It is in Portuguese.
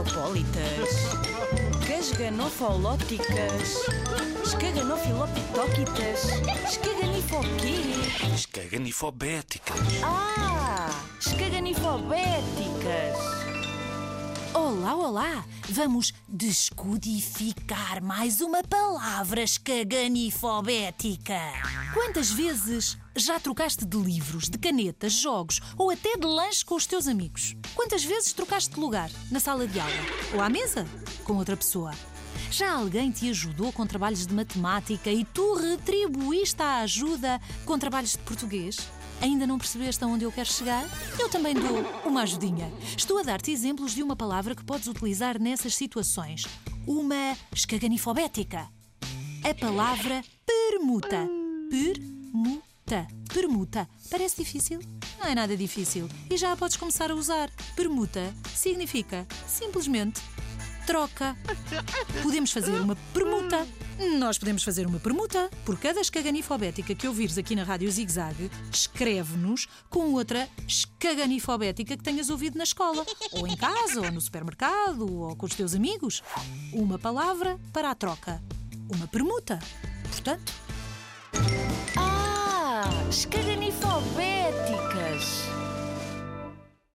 escaganifopolitas, casganofolóticas, escaganofilopitoquitas, escaganifoquê? Escaganifobéticas. Ah, escaganifobéticas. Olá, olá! Vamos descodificar mais uma palavra escaganifobética. Quantas vezes já trocaste de livros, de canetas, jogos ou até de lanche com os teus amigos? Quantas vezes trocaste de lugar na sala de aula ou à mesa com outra pessoa? Já alguém te ajudou com trabalhos de matemática e tu retribuíste a ajuda com trabalhos de português? Ainda não percebeste aonde eu quero chegar? Eu também dou uma ajudinha. Estou a dar-te exemplos de uma palavra que podes utilizar nessas situações. Uma escaganifobética. A palavra permuta. Permuta. Permuta. Parece difícil? Não é nada difícil. E já a podes começar a usar. Permuta significa simplesmente troca. Podemos fazer uma permuta. Nós podemos fazer uma permuta. Por cada escaganifobética que ouvires aqui na Rádio Zig Zag, escreve-nos com outra escaganifobética que tenhas ouvido na escola, ou em casa, ou no supermercado, ou com os teus amigos. Uma palavra para a troca. Uma permuta. Portanto, Ah, escaganifobéticas.